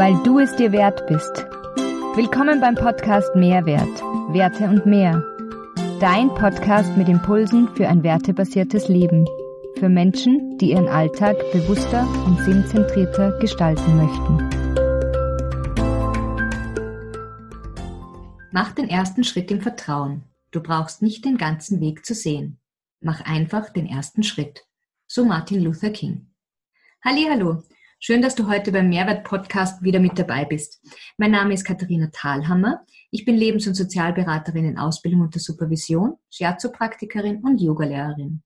weil du es dir wert bist. Willkommen beim Podcast Mehrwert, Werte und mehr. Dein Podcast mit Impulsen für ein wertebasiertes Leben. Für Menschen, die ihren Alltag bewusster und sinnzentrierter gestalten möchten. Mach den ersten Schritt im Vertrauen. Du brauchst nicht den ganzen Weg zu sehen. Mach einfach den ersten Schritt. So Martin Luther King. Hallo, schön, dass du heute beim Mehrwert Podcast wieder mit dabei bist. Mein Name ist Katharina Thalhammer. Ich bin Lebens- und Sozialberaterin in Ausbildung unter Supervision, Shiatsu-Praktikerin und Yogalehrerin.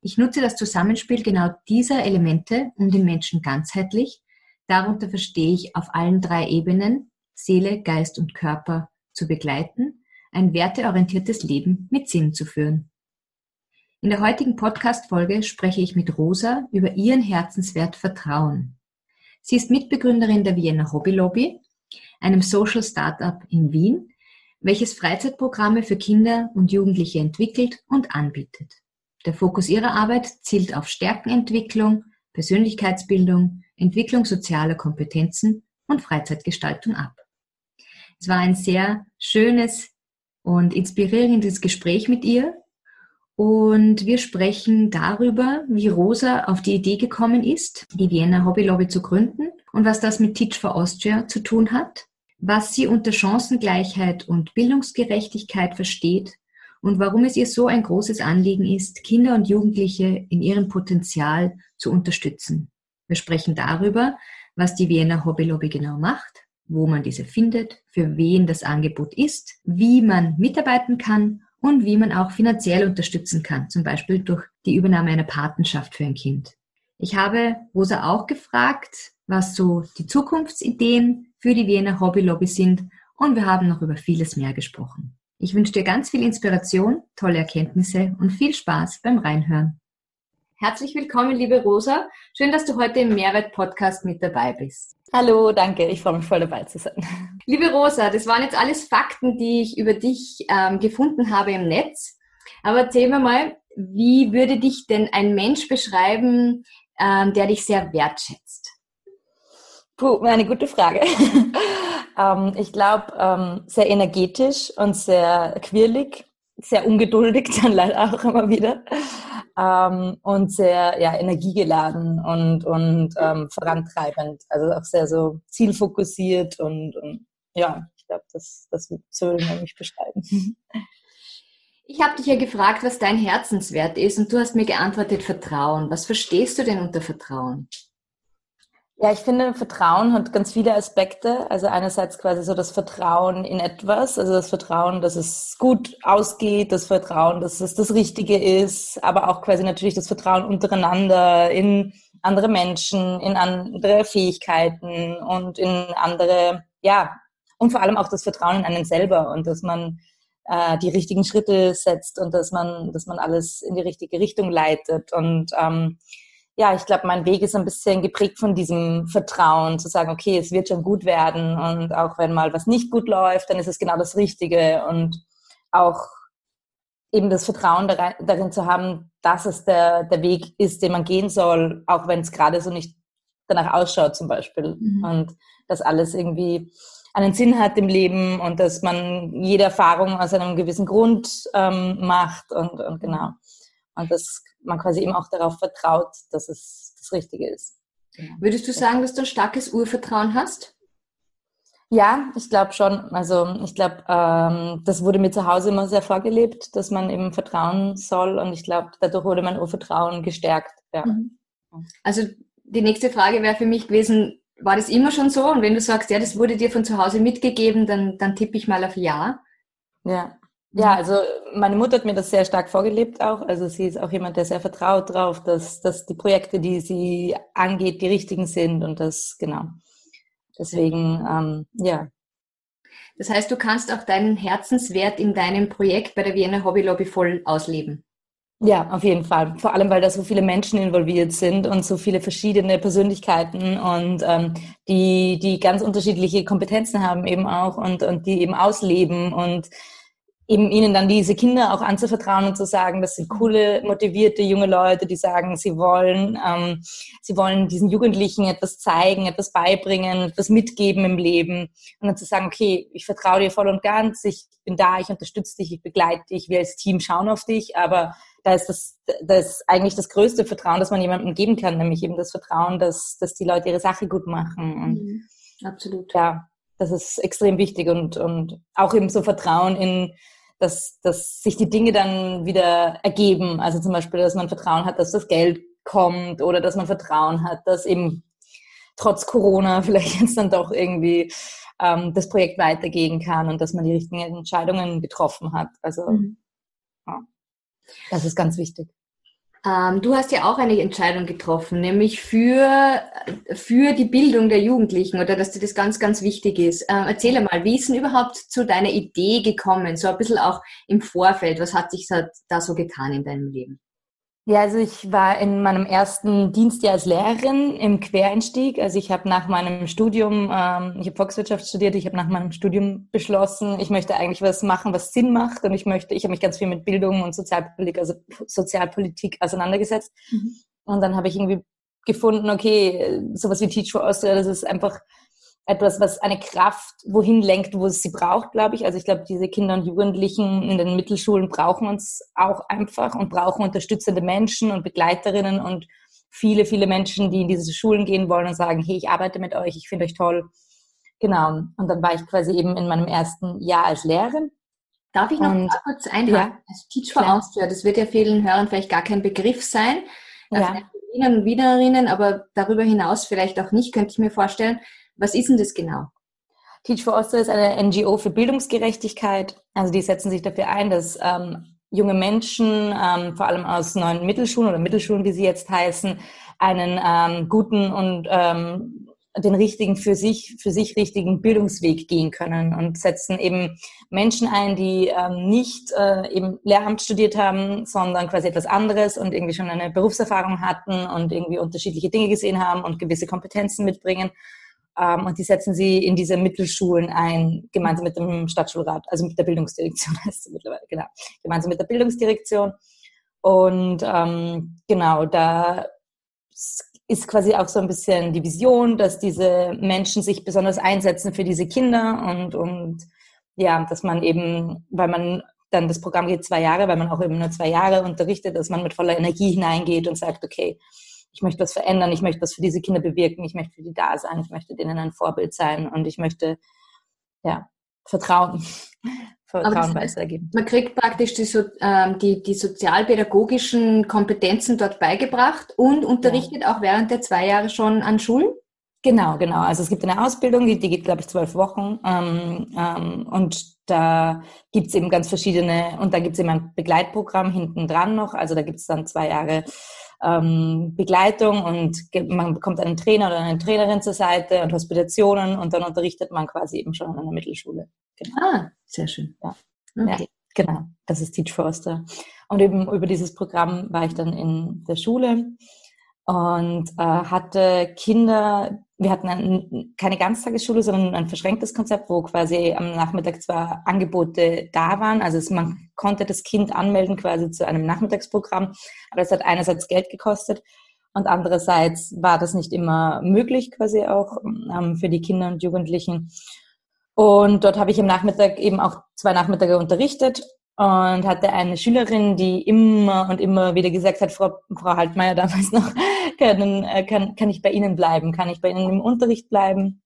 Ich nutze das Zusammenspiel genau dieser Elemente, um den Menschen ganzheitlich, darunter verstehe ich auf allen drei Ebenen, Seele, Geist und Körper, zu begleiten, ein werteorientiertes Leben mit Sinn zu führen. In der heutigen Podcast-Folge spreche ich mit Rosa über ihren Herzenswert Vertrauen. Sie ist Mitbegründerin der Vienna Hobby Lobby, einem Social Startup in Wien, welches Freizeitprogramme für Kinder und Jugendliche entwickelt und anbietet. Der Fokus ihrer Arbeit zielt auf Stärkenentwicklung, Persönlichkeitsbildung, Entwicklung sozialer Kompetenzen und Freizeitgestaltung ab. Es war ein sehr schönes und inspirierendes Gespräch mit ihr. Und wir sprechen darüber, wie Rosa auf die Idee gekommen ist, die Vienna Hobby Lobby zu gründen und was das mit Teach for Austria zu tun hat, was sie unter Chancengleichheit und Bildungsgerechtigkeit versteht und warum es ihr so ein großes Anliegen ist, Kinder und Jugendliche in ihrem Potenzial zu unterstützen. Wir sprechen darüber, was die Vienna Hobby Lobby genau macht, wo man diese findet, für wen das Angebot ist, wie man mitarbeiten kann und wie man auch finanziell unterstützen kann, zum Beispiel durch die Übernahme einer Patenschaft für ein Kind. Ich habe Rosa auch gefragt, was so die Zukunftsideen für die Wiener Hobby Lobby sind und wir haben noch über vieles mehr gesprochen. Ich wünsche dir ganz viel Inspiration, tolle Erkenntnisse und viel Spaß beim Reinhören. Herzlich willkommen, liebe Rosa. Schön, dass du heute im Mehrwert-Podcast mit dabei bist. Hallo, danke. Ich freue mich voll dabei zu sein. Liebe Rosa, das waren jetzt alles Fakten, die ich über dich ähm, gefunden habe im Netz. Aber erzähl mir mal, wie würde dich denn ein Mensch beschreiben, ähm, der dich sehr wertschätzt? Puh, eine gute Frage. ähm, ich glaube, ähm, sehr energetisch und sehr quirlig, sehr ungeduldig dann leider auch immer wieder ähm, und sehr ja, energiegeladen und, und ähm, vorantreibend. Also auch sehr so zielfokussiert und, und ja, ich glaube, das, das würde man mich beschreiben. Ich habe dich ja gefragt, was dein Herzenswert ist und du hast mir geantwortet Vertrauen. Was verstehst du denn unter Vertrauen? Ja, ich finde, Vertrauen hat ganz viele Aspekte. Also einerseits quasi so das Vertrauen in etwas, also das Vertrauen, dass es gut ausgeht, das Vertrauen, dass es das Richtige ist, aber auch quasi natürlich das Vertrauen untereinander in andere Menschen, in andere Fähigkeiten und in andere, ja, und vor allem auch das Vertrauen in einen selber und dass man äh, die richtigen Schritte setzt und dass man, dass man alles in die richtige Richtung leitet und ähm, ja, ich glaube, mein Weg ist ein bisschen geprägt von diesem Vertrauen, zu sagen, okay, es wird schon gut werden und auch wenn mal was nicht gut läuft, dann ist es genau das Richtige und auch eben das Vertrauen darin zu haben, dass es der, der Weg ist, den man gehen soll, auch wenn es gerade so nicht danach ausschaut zum Beispiel mhm. und dass alles irgendwie einen Sinn hat im Leben und dass man jede Erfahrung aus einem gewissen Grund ähm, macht und, und genau. Und dass man quasi eben auch darauf vertraut, dass es das Richtige ist. Würdest du sagen, dass du ein starkes Urvertrauen hast? Ja, ich glaube schon. Also ich glaube, ähm, das wurde mir zu Hause immer sehr vorgelebt, dass man eben vertrauen soll. Und ich glaube, dadurch wurde mein Urvertrauen gestärkt. Ja. Mhm. Also die nächste Frage wäre für mich gewesen, war das immer schon so? Und wenn du sagst, ja, das wurde dir von zu Hause mitgegeben, dann, dann tippe ich mal auf Ja. Ja. Ja, mhm. also meine Mutter hat mir das sehr stark vorgelebt auch. Also sie ist auch jemand, der sehr vertraut drauf, dass, dass die Projekte, die sie angeht, die richtigen sind und das, genau. Deswegen, ähm, ja. Das heißt, du kannst auch deinen Herzenswert in deinem Projekt bei der Vienna Hobby Lobby voll ausleben. Ja, auf jeden Fall. Vor allem, weil da so viele Menschen involviert sind und so viele verschiedene Persönlichkeiten und ähm, die, die ganz unterschiedliche Kompetenzen haben eben auch und, und die eben ausleben und eben ihnen dann diese Kinder auch anzuvertrauen und zu sagen, das sind coole, motivierte junge Leute, die sagen, sie wollen, ähm, sie wollen diesen Jugendlichen etwas zeigen, etwas beibringen, etwas mitgeben im Leben und dann zu sagen, okay, ich vertraue dir voll und ganz, ich bin da, ich unterstütze dich, ich begleite dich, wir als Team schauen auf dich, aber da ist das, das ist eigentlich das größte Vertrauen, das man jemandem geben kann, nämlich eben das Vertrauen, dass, dass die Leute ihre Sache gut machen und mhm. absolut. Ja, das ist extrem wichtig und, und auch eben so Vertrauen in dass, dass sich die Dinge dann wieder ergeben. Also zum Beispiel, dass man Vertrauen hat, dass das Geld kommt oder dass man Vertrauen hat, dass eben trotz Corona vielleicht jetzt dann doch irgendwie ähm, das Projekt weitergehen kann und dass man die richtigen Entscheidungen getroffen hat. Also mhm. ja, das ist ganz wichtig. Ähm, du hast ja auch eine Entscheidung getroffen, nämlich für, für die Bildung der Jugendlichen oder dass dir das ganz, ganz wichtig ist. Ähm, erzähle mal, wie ist denn überhaupt zu deiner Idee gekommen? So ein bisschen auch im Vorfeld. Was hat sich da so getan in deinem Leben? Ja, also ich war in meinem ersten Dienstjahr als Lehrerin im Quereinstieg. Also ich habe nach meinem Studium, ähm, ich habe Volkswirtschaft studiert, ich habe nach meinem Studium beschlossen, ich möchte eigentlich was machen, was Sinn macht und ich möchte, ich habe mich ganz viel mit Bildung und Sozialpolitik, also Sozialpolitik auseinandergesetzt. Mhm. Und dann habe ich irgendwie gefunden, okay, sowas wie Teach for Austria, das ist einfach etwas, was eine Kraft wohin lenkt, wo es sie braucht, glaube ich. Also ich glaube, diese Kinder und Jugendlichen in den Mittelschulen brauchen uns auch einfach und brauchen unterstützende Menschen und Begleiterinnen und viele, viele Menschen, die in diese Schulen gehen wollen und sagen, hey, ich arbeite mit euch, ich finde euch toll. Genau. Und dann war ich quasi eben in meinem ersten Jahr als Lehrerin. Darf ich noch und, kurz einhaken? Ja, also Teach for klar. Austria, das wird ja vielen Hörern vielleicht gar kein Begriff sein. Ja. Wiener und Wienerinnen, aber darüber hinaus vielleicht auch nicht, könnte ich mir vorstellen. Was ist denn das genau? Teach for Austria ist eine NGO für Bildungsgerechtigkeit. Also die setzen sich dafür ein, dass ähm, junge Menschen, ähm, vor allem aus neuen Mittelschulen oder Mittelschulen, wie sie jetzt heißen, einen ähm, guten und ähm, den richtigen für sich für sich richtigen Bildungsweg gehen können und setzen eben Menschen ein, die ähm, nicht äh, eben Lehramt studiert haben, sondern quasi etwas anderes und irgendwie schon eine Berufserfahrung hatten und irgendwie unterschiedliche Dinge gesehen haben und gewisse Kompetenzen mitbringen ähm, und die setzen sie in diese Mittelschulen ein, gemeinsam mit dem Stadtschulrat, also mit der Bildungsdirektion heißt sie mittlerweile, genau, gemeinsam mit der Bildungsdirektion. Und ähm, genau, da ist quasi auch so ein bisschen die Vision, dass diese Menschen sich besonders einsetzen für diese Kinder und, und ja, dass man eben, weil man dann das Programm geht zwei Jahre, weil man auch eben nur zwei Jahre unterrichtet, dass man mit voller Energie hineingeht und sagt, okay, ich möchte was verändern, ich möchte was für diese Kinder bewirken, ich möchte für die da sein, ich möchte denen ein Vorbild sein und ich möchte ja, Vertrauen, Vertrauen weitergeben. Man kriegt praktisch die, so, ähm, die, die sozialpädagogischen Kompetenzen dort beigebracht und unterrichtet ja. auch während der zwei Jahre schon an Schulen? Genau, genau. Also es gibt eine Ausbildung, die, die geht, glaube ich, zwölf Wochen. Ähm, ähm, und da gibt es eben ganz verschiedene, und da gibt es eben ein Begleitprogramm hinten dran noch. Also da gibt es dann zwei Jahre ähm, Begleitung und man bekommt einen Trainer oder eine Trainerin zur Seite und Hospitationen und dann unterrichtet man quasi eben schon an der Mittelschule. Genau. Ah, sehr schön. Ja. Okay. ja, genau. Das ist Teach Forster. Und eben über dieses Programm war ich dann in der Schule und äh, hatte Kinder, wir hatten ein, keine Ganztagesschule, sondern ein verschränktes Konzept, wo quasi am Nachmittag zwar Angebote da waren, also es, man konnte das Kind anmelden quasi zu einem Nachmittagsprogramm, aber es hat einerseits Geld gekostet und andererseits war das nicht immer möglich quasi auch ähm, für die Kinder und Jugendlichen. Und dort habe ich am Nachmittag eben auch zwei Nachmittage unterrichtet und hatte eine Schülerin, die immer und immer wieder gesagt hat, Frau, Frau Haltmeier damals noch, können, äh, kann, kann ich bei Ihnen bleiben? Kann ich bei Ihnen im Unterricht bleiben?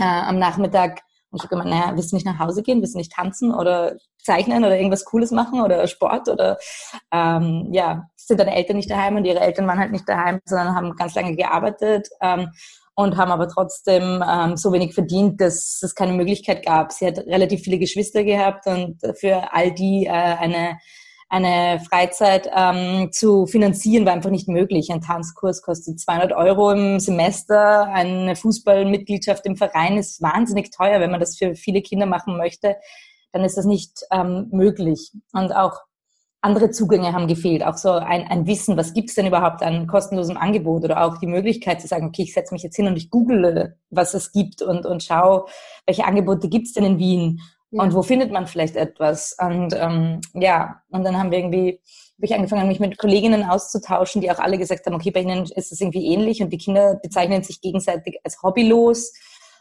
Äh, am Nachmittag und ich habe gemeint, naja, willst du nicht nach Hause gehen? Willst du nicht tanzen oder zeichnen oder irgendwas Cooles machen oder Sport oder ähm, ja, sind deine Eltern nicht daheim und ihre Eltern waren halt nicht daheim, sondern haben ganz lange gearbeitet ähm, und haben aber trotzdem ähm, so wenig verdient, dass es keine Möglichkeit gab. Sie hat relativ viele Geschwister gehabt und für all die äh, eine eine Freizeit ähm, zu finanzieren war einfach nicht möglich. Ein Tanzkurs kostet 200 Euro im Semester, eine Fußballmitgliedschaft im Verein ist wahnsinnig teuer. Wenn man das für viele Kinder machen möchte, dann ist das nicht ähm, möglich. Und auch andere Zugänge haben gefehlt, auch so ein, ein Wissen, was gibt es denn überhaupt an kostenlosem Angebot oder auch die Möglichkeit zu sagen, okay, ich setze mich jetzt hin und ich google, was es gibt und, und schaue, welche Angebote gibt es denn in Wien Ja. Und wo findet man vielleicht etwas? Und ähm, ja, und dann haben wir irgendwie, habe ich angefangen, mich mit Kolleginnen auszutauschen, die auch alle gesagt haben, okay, bei ihnen ist es irgendwie ähnlich und die Kinder bezeichnen sich gegenseitig als hobbylos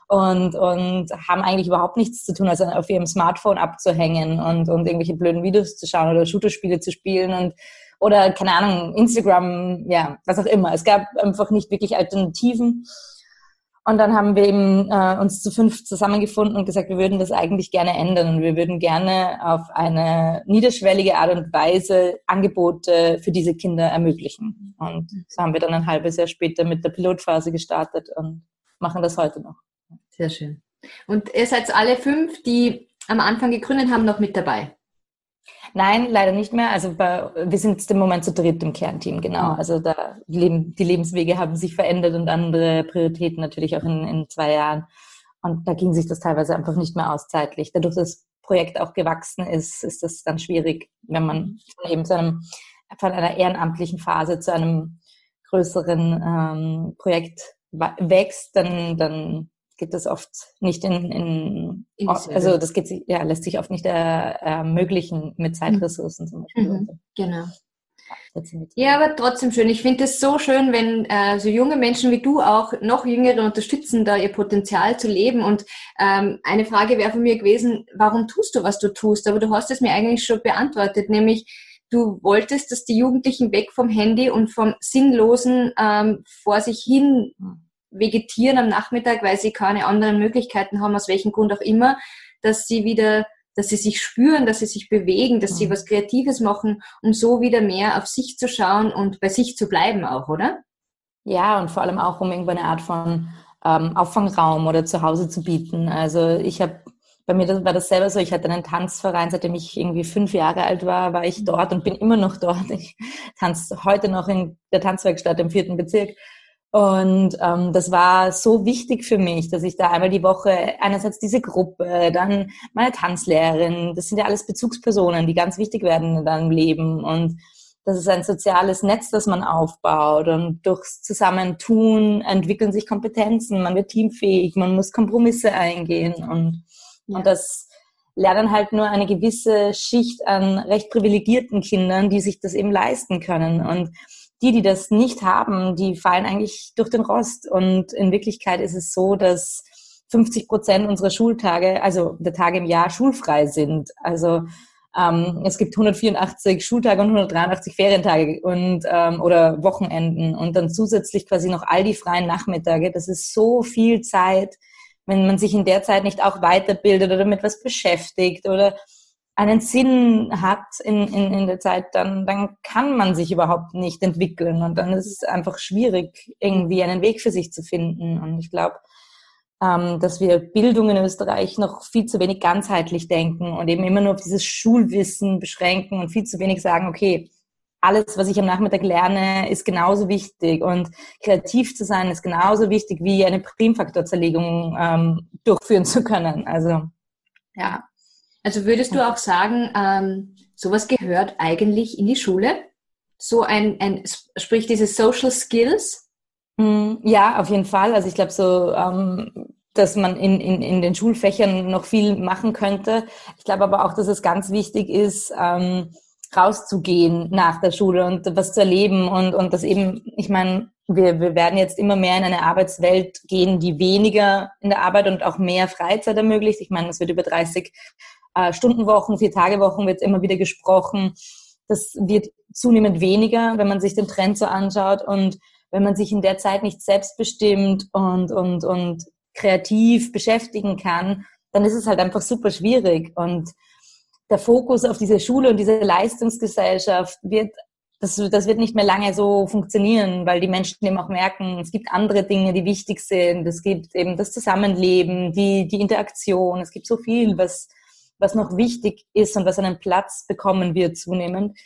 und, und haben eigentlich überhaupt nichts zu tun, als auf ihrem Smartphone abzuhängen und, und irgendwelche blöden Videos zu schauen oder Shooterspiele zu spielen und oder keine Ahnung, Instagram, ja, was auch immer. Es gab einfach nicht wirklich Alternativen. Und dann haben wir eben äh, uns zu fünf zusammengefunden und gesagt, wir würden das eigentlich gerne ändern und wir würden gerne auf eine niederschwellige Art und Weise Angebote für diese Kinder ermöglichen. Und so haben wir dann ein halbes Jahr später mit der Pilotphase gestartet und machen das heute noch. Sehr schön. Und ihr seid alle fünf, die am Anfang gegründet haben, noch mit dabei? Nein, leider nicht mehr. Also bei, wir sind im Moment zu dritt im Kernteam, genau. Mhm. Also da leben, die Lebenswege haben sich verändert und andere Prioritäten natürlich auch in, in zwei Jahren. Und da ging sich das teilweise einfach nicht mehr aus zeitlich. Dadurch, dass das Projekt auch gewachsen ist, ist das dann schwierig, wenn man von eben zu einem, von einer ehrenamtlichen Phase zu einem größeren ähm, Projekt wächst, dann, dann geht das oft nicht in, in, in also das geht, ja, lässt sich oft nicht ermöglichen mit Zeitressourcen zum Beispiel. Mhm, genau. Ja, aber trotzdem schön. Ich finde es so schön, wenn äh, so junge Menschen wie du auch noch Jüngere unterstützen, da ihr Potenzial zu leben. Und ähm, eine Frage wäre von mir gewesen, warum tust du, was du tust? Aber du hast es mir eigentlich schon beantwortet, nämlich du wolltest, dass die Jugendlichen weg vom Handy und vom sinnlosen ähm, vor sich hin vegetieren am Nachmittag, weil sie keine anderen Möglichkeiten haben, aus welchem Grund auch immer, dass sie wieder, dass sie sich spüren, dass sie sich bewegen, dass mhm. sie was Kreatives machen, um so wieder mehr auf sich zu schauen und bei sich zu bleiben auch, oder? Ja, und vor allem auch, um irgendwo eine Art von ähm, Auffangraum oder Zuhause zu bieten. Also ich habe bei mir war das selber so, ich hatte einen Tanzverein, seitdem ich irgendwie fünf Jahre alt war, war ich dort und bin immer noch dort. Ich tanze heute noch in der Tanzwerkstatt im vierten Bezirk. Und ähm, das war so wichtig für mich, dass ich da einmal die Woche einerseits diese Gruppe, dann meine Tanzlehrerin, das sind ja alles Bezugspersonen, die ganz wichtig werden in deinem Leben. Und das ist ein soziales Netz, das man aufbaut. Und durchs Zusammentun entwickeln sich Kompetenzen, man wird teamfähig, man muss Kompromisse eingehen. Und, ja. und das lernen halt nur eine gewisse Schicht an recht privilegierten Kindern, die sich das eben leisten können. Und die, die das nicht haben, die fallen eigentlich durch den Rost. Und in Wirklichkeit ist es so, dass 50 Prozent unserer Schultage, also der Tage im Jahr, schulfrei sind. Also ähm, es gibt 184 Schultage und 183 Ferientage und ähm, oder Wochenenden und dann zusätzlich quasi noch all die freien Nachmittage. Das ist so viel Zeit, wenn man sich in der Zeit nicht auch weiterbildet oder mit was beschäftigt oder einen Sinn hat in, in, in der Zeit, dann, dann kann man sich überhaupt nicht entwickeln und dann ist es einfach schwierig, irgendwie einen Weg für sich zu finden. Und ich glaube, ähm, dass wir Bildung in Österreich noch viel zu wenig ganzheitlich denken und eben immer nur auf dieses Schulwissen beschränken und viel zu wenig sagen, okay, alles, was ich am Nachmittag lerne, ist genauso wichtig und kreativ zu sein ist genauso wichtig wie eine Primfaktorzerlegung ähm, durchführen zu können. Also ja, also würdest du auch sagen, ähm, sowas gehört eigentlich in die Schule? So ein, ein sprich diese Social Skills? Mm, ja, auf jeden Fall. Also ich glaube so, ähm, dass man in, in, in den Schulfächern noch viel machen könnte. Ich glaube aber auch, dass es ganz wichtig ist, ähm, rauszugehen nach der Schule und was zu erleben und, und das eben, ich meine, wir, wir werden jetzt immer mehr in eine Arbeitswelt gehen, die weniger in der Arbeit und auch mehr Freizeit ermöglicht. Ich meine, es wird über 30 äh, Stundenwochen, Vier-Tage-Wochen wird immer wieder gesprochen. Das wird zunehmend weniger, wenn man sich den Trend so anschaut und wenn man sich in der Zeit nicht selbstbestimmt und, und, und kreativ beschäftigen kann, dann ist es halt einfach super schwierig. Und der Fokus auf diese Schule und diese Leistungsgesellschaft wird, das, das wird nicht mehr lange so funktionieren, weil die Menschen eben auch merken, es gibt andere Dinge, die wichtig sind. Es gibt eben das Zusammenleben, die, die Interaktion. Es gibt so viel, was, was noch wichtig ist und was einen Platz bekommen wird zunehmend,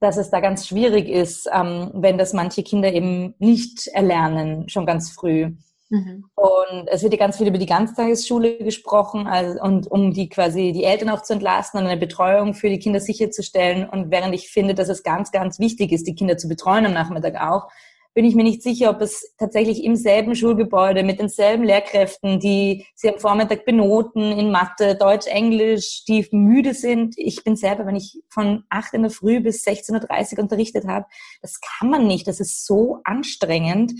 dass es da ganz schwierig ist, ähm, wenn das manche Kinder eben nicht erlernen, schon ganz früh. Mhm. Und es wird ja ganz viel über die Ganztagesschule gesprochen also, und um die quasi die Eltern auch zu entlasten und eine Betreuung für die Kinder sicherzustellen. Und während ich finde, dass es ganz, ganz wichtig ist, die Kinder zu betreuen am Nachmittag auch, bin ich mir nicht sicher, ob es tatsächlich im selben Schulgebäude mit denselben Lehrkräften, die sie am Vormittag benoten in Mathe, Deutsch, Englisch, die müde sind. Ich bin selber, wenn ich von 8 in der Früh bis 16.30 Uhr unterrichtet habe, das kann man nicht. Das ist so anstrengend.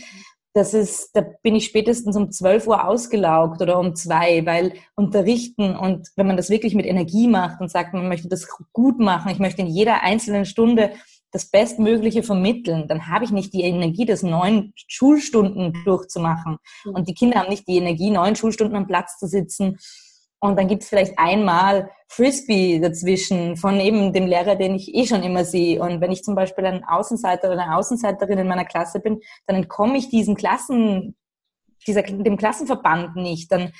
Das ist, da bin ich spätestens um 12 Uhr ausgelaugt oder um zwei, weil unterrichten und wenn man das wirklich mit Energie macht und sagt, man möchte das gut machen, ich möchte in jeder einzelnen Stunde das Bestmögliche vermitteln, dann habe ich nicht die Energie, das neun Schulstunden durchzumachen. Mhm. Und die Kinder haben nicht die Energie, neun Schulstunden am Platz zu sitzen. Und dann gibt es vielleicht einmal Frisbee dazwischen von eben dem Lehrer, den ich eh schon immer sehe. Und wenn ich zum Beispiel ein Außenseiter oder eine Außenseiterin in meiner Klasse bin, dann entkomme ich diesem Klassen, dieser, dem Klassenverband nicht. Dann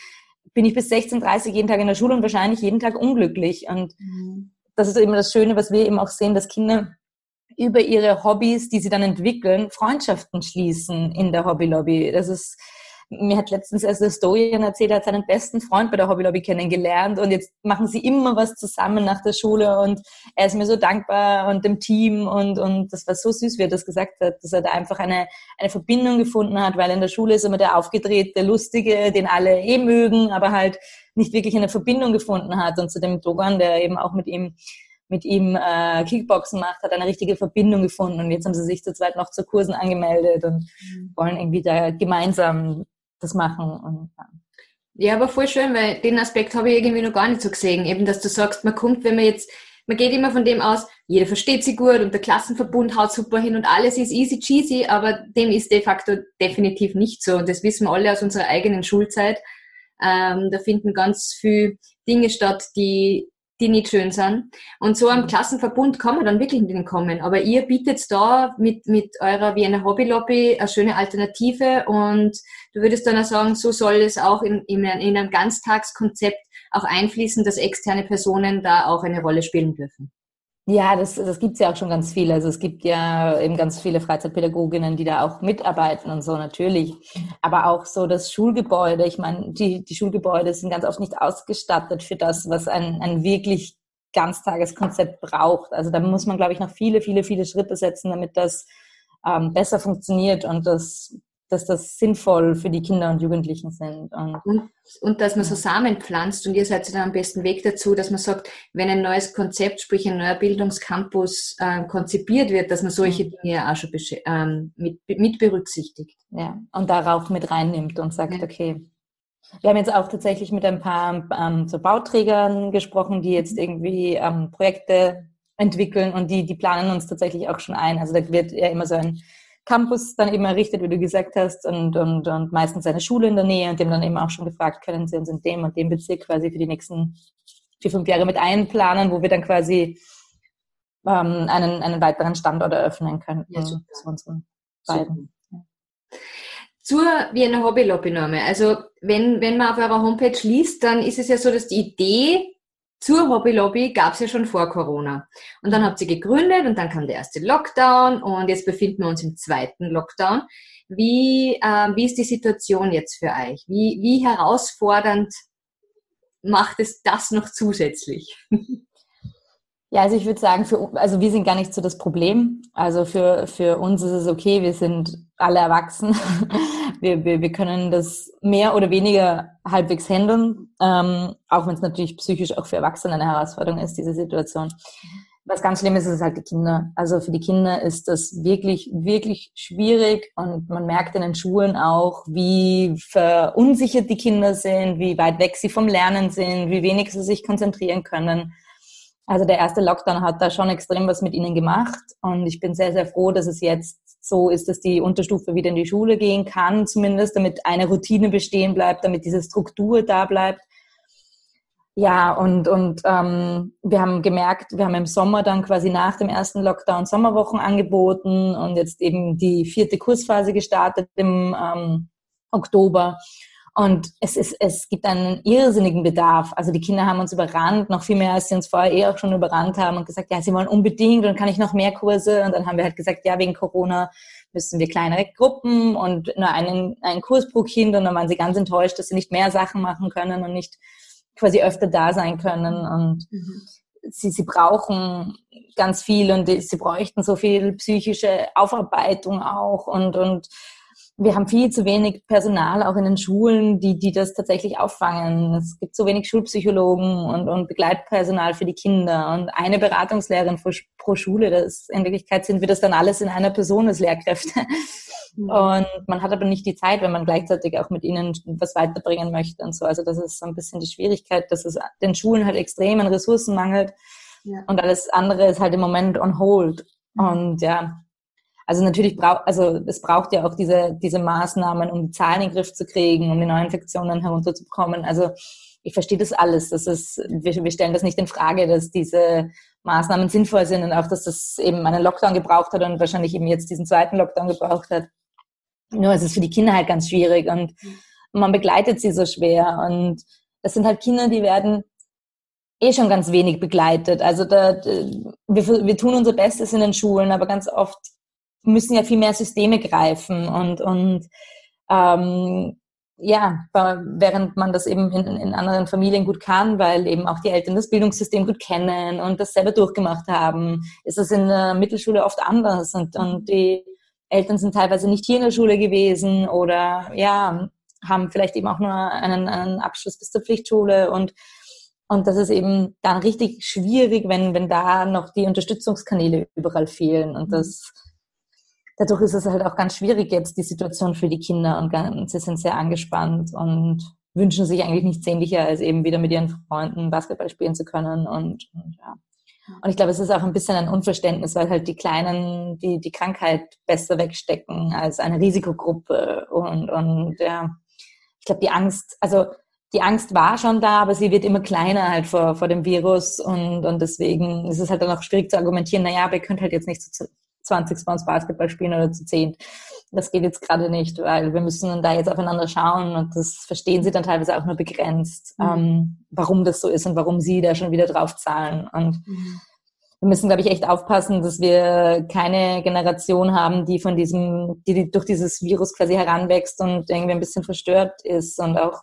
bin ich bis 16.30 jeden Tag in der Schule und wahrscheinlich jeden Tag unglücklich. Und mhm. das ist immer das Schöne, was wir eben auch sehen, dass Kinder über ihre Hobbys, die sie dann entwickeln, Freundschaften schließen in der Hobbylobby. Das ist, mir hat letztens erst der Stojan erzählt, er hat seinen besten Freund bei der Hobbylobby kennengelernt und jetzt machen sie immer was zusammen nach der Schule und er ist mir so dankbar und dem Team und, und das war so süß, wie er das gesagt hat, dass er da einfach eine, eine Verbindung gefunden hat, weil in der Schule ist immer der aufgedrehte, lustige, den alle eh mögen, aber halt nicht wirklich eine Verbindung gefunden hat und zu dem Dogan, der eben auch mit ihm mit ihm äh, Kickboxen macht, hat eine richtige Verbindung gefunden und jetzt haben sie sich zu zweit noch zu Kursen angemeldet und mhm. wollen irgendwie da gemeinsam das machen und ja. Ja, aber voll schön, weil den Aspekt habe ich irgendwie noch gar nicht so gesehen. Eben, dass du sagst, man kommt, wenn man jetzt, man geht immer von dem aus, jeder versteht sie gut und der Klassenverbund haut super hin und alles ist easy cheesy, aber dem ist de facto definitiv nicht so. Und das wissen wir alle aus unserer eigenen Schulzeit. Ähm, da finden ganz viele Dinge statt, die die nicht schön sind. Und so am mhm. Klassenverbund kann man dann wirklich mit denen kommen. Aber ihr bietet da mit, mit eurer Wiener Hobby Lobby eine schöne Alternative und du würdest dann auch sagen, so soll es auch in, in, in einem Ganztagskonzept auch einfließen, dass externe Personen da auch eine Rolle spielen dürfen. Ja, das, das gibt's ja auch schon ganz viel. Also es gibt ja eben ganz viele Freizeitpädagoginnen, die da auch mitarbeiten und so natürlich. Aber auch so das Schulgebäude. Ich meine, die, die Schulgebäude sind ganz oft nicht ausgestattet für das, was ein, ein wirklich Ganztageskonzept braucht. Also da muss man, glaube ich, noch viele, viele, viele Schritte setzen, damit das ähm, besser funktioniert und das dass das sinnvoll für die Kinder und Jugendlichen sind. Und, und, und, dass man so Samen pflanzt und ihr seid dann am besten Weg dazu, dass man sagt, wenn ein neues Konzept, sprich ein neuer Bildungscampus äh, konzipiert wird, dass man solche mhm. Dinge ja auch schon ähm, mit, mit berücksichtigt. Ja, und darauf mit reinnimmt und sagt, ja. okay, wir haben jetzt auch tatsächlich mit ein paar ähm, so Bauträgern gesprochen, die jetzt mhm. irgendwie ähm, Projekte entwickeln und die, die planen uns tatsächlich auch schon ein. Also da wird ja immer so ein Campus dann eben errichtet, wie du gesagt hast, und, und, und meistens eine Schule in der Nähe und dem dann eben auch schon gefragt, können Sie uns in dem und dem Bezirk quasi für die nächsten vier, fünf Jahre mit einplanen, wo wir dann quasi ähm, einen, einen weiteren Standort eröffnen können ja, zu unseren beiden. Zur Wiener Hobby Lobby Norme. Also wenn, wenn man auf eurer Homepage liest, dann ist es ja so, dass die Idee zur Hobby Lobby gab es ja schon vor Corona. Und dann habt ihr gegründet und dann kam der erste Lockdown und jetzt befinden wir uns im zweiten Lockdown. Wie, äh, wie ist die Situation jetzt für euch? Wie, wie herausfordernd macht es das noch zusätzlich? Ja, also ich würde sagen, für, also wir sind gar nicht so das Problem. Also für, für uns ist es okay, wir sind alle erwachsen. Wir, wir, wir können das mehr oder weniger halbwegs handeln, ähm, auch wenn es natürlich psychisch auch für Erwachsene eine Herausforderung ist, diese Situation. Was ganz schlimm ist, ist halt die Kinder. Also für die Kinder ist das wirklich, wirklich schwierig und man merkt in den Schulen auch, wie verunsichert die Kinder sind, wie weit weg sie vom Lernen sind, wie wenig sie sich konzentrieren können. Also der erste Lockdown hat da schon extrem was mit ihnen gemacht und ich bin sehr, sehr froh, dass es jetzt so ist, dass die Unterstufe wieder in die Schule gehen kann, zumindest, damit eine Routine bestehen bleibt, damit diese Struktur da bleibt. Ja, und, und ähm, wir haben gemerkt, wir haben im Sommer dann quasi nach dem ersten Lockdown Sommerwochen angeboten und jetzt eben die vierte Kursphase gestartet im ähm, Oktober. Und es, ist, es gibt einen irrsinnigen Bedarf. Also die Kinder haben uns überrannt, noch viel mehr, als sie uns vorher eh auch schon überrannt haben und gesagt, ja, sie wollen unbedingt und kann ich noch mehr Kurse. Und dann haben wir halt gesagt, ja, wegen Corona müssen wir kleinere Gruppen und nur einen, einen Kurs pro Kind. Und dann waren sie ganz enttäuscht, dass sie nicht mehr Sachen machen können und nicht quasi öfter da sein können. Und mhm. sie, sie brauchen ganz viel und sie bräuchten so viel psychische Aufarbeitung auch und, und wir haben viel zu wenig Personal auch in den Schulen, die, die das tatsächlich auffangen. Es gibt zu wenig Schulpsychologen und, und Begleitpersonal für die Kinder und eine Beratungslehrerin pro, pro Schule. Das, in Wirklichkeit sind wir das dann alles in einer Person als Lehrkräfte. Mhm. Und man hat aber nicht die Zeit, wenn man gleichzeitig auch mit ihnen was weiterbringen möchte und so. Also das ist so ein bisschen die Schwierigkeit, dass es den Schulen halt extrem an Ressourcen mangelt. Ja. Und alles andere ist halt im Moment on hold. Mhm. Und ja, also natürlich braucht, also es braucht ja auch diese, diese Maßnahmen, um die Zahlen in den Griff zu kriegen, um die Neuinfektionen herunterzubekommen. Also ich verstehe das alles. Das ist, wir, wir stellen das nicht in Frage, dass diese Maßnahmen sinnvoll sind und auch, dass das eben einen Lockdown gebraucht hat und wahrscheinlich eben jetzt diesen zweiten Lockdown gebraucht hat. Nur es ist für die Kinder halt ganz schwierig und man begleitet sie so schwer. Und das sind halt Kinder, die werden eh schon ganz wenig begleitet. Also da, wir, wir tun unser Bestes in den Schulen, aber ganz oft müssen ja viel mehr Systeme greifen und, und ähm, ja, während man das eben in, in anderen Familien gut kann, weil eben auch die Eltern das Bildungssystem gut kennen und das selber durchgemacht haben, ist das in der Mittelschule oft anders und, und die Eltern sind teilweise nicht hier in der Schule gewesen oder ja, haben vielleicht eben auch nur einen, einen Abschluss bis zur Pflichtschule und und das ist eben dann richtig schwierig, wenn, wenn da noch die Unterstützungskanäle überall fehlen. Und das dadurch ist es halt auch ganz schwierig jetzt die Situation für die Kinder und ganz, sie sind sehr angespannt und wünschen sich eigentlich nichts sehnlicher, als eben wieder mit ihren Freunden Basketball spielen zu können und, und ja. Und ich glaube, es ist auch ein bisschen ein Unverständnis, weil halt die Kleinen die, die Krankheit besser wegstecken als eine Risikogruppe und, und ja, ich glaube, die Angst, also die Angst war schon da, aber sie wird immer kleiner halt vor, vor dem Virus und, und deswegen ist es halt dann auch schwierig zu argumentieren, naja, aber ihr könnt halt jetzt nicht zu, 20 bei uns Basketball spielen oder zu 10. Das geht jetzt gerade nicht, weil wir müssen dann da jetzt aufeinander schauen und das verstehen sie dann teilweise auch nur begrenzt, mhm. ähm, warum das so ist und warum sie da schon wieder drauf zahlen. Und mhm. wir müssen, glaube ich, echt aufpassen, dass wir keine Generation haben, die von diesem, die durch dieses Virus quasi heranwächst und irgendwie ein bisschen verstört ist und auch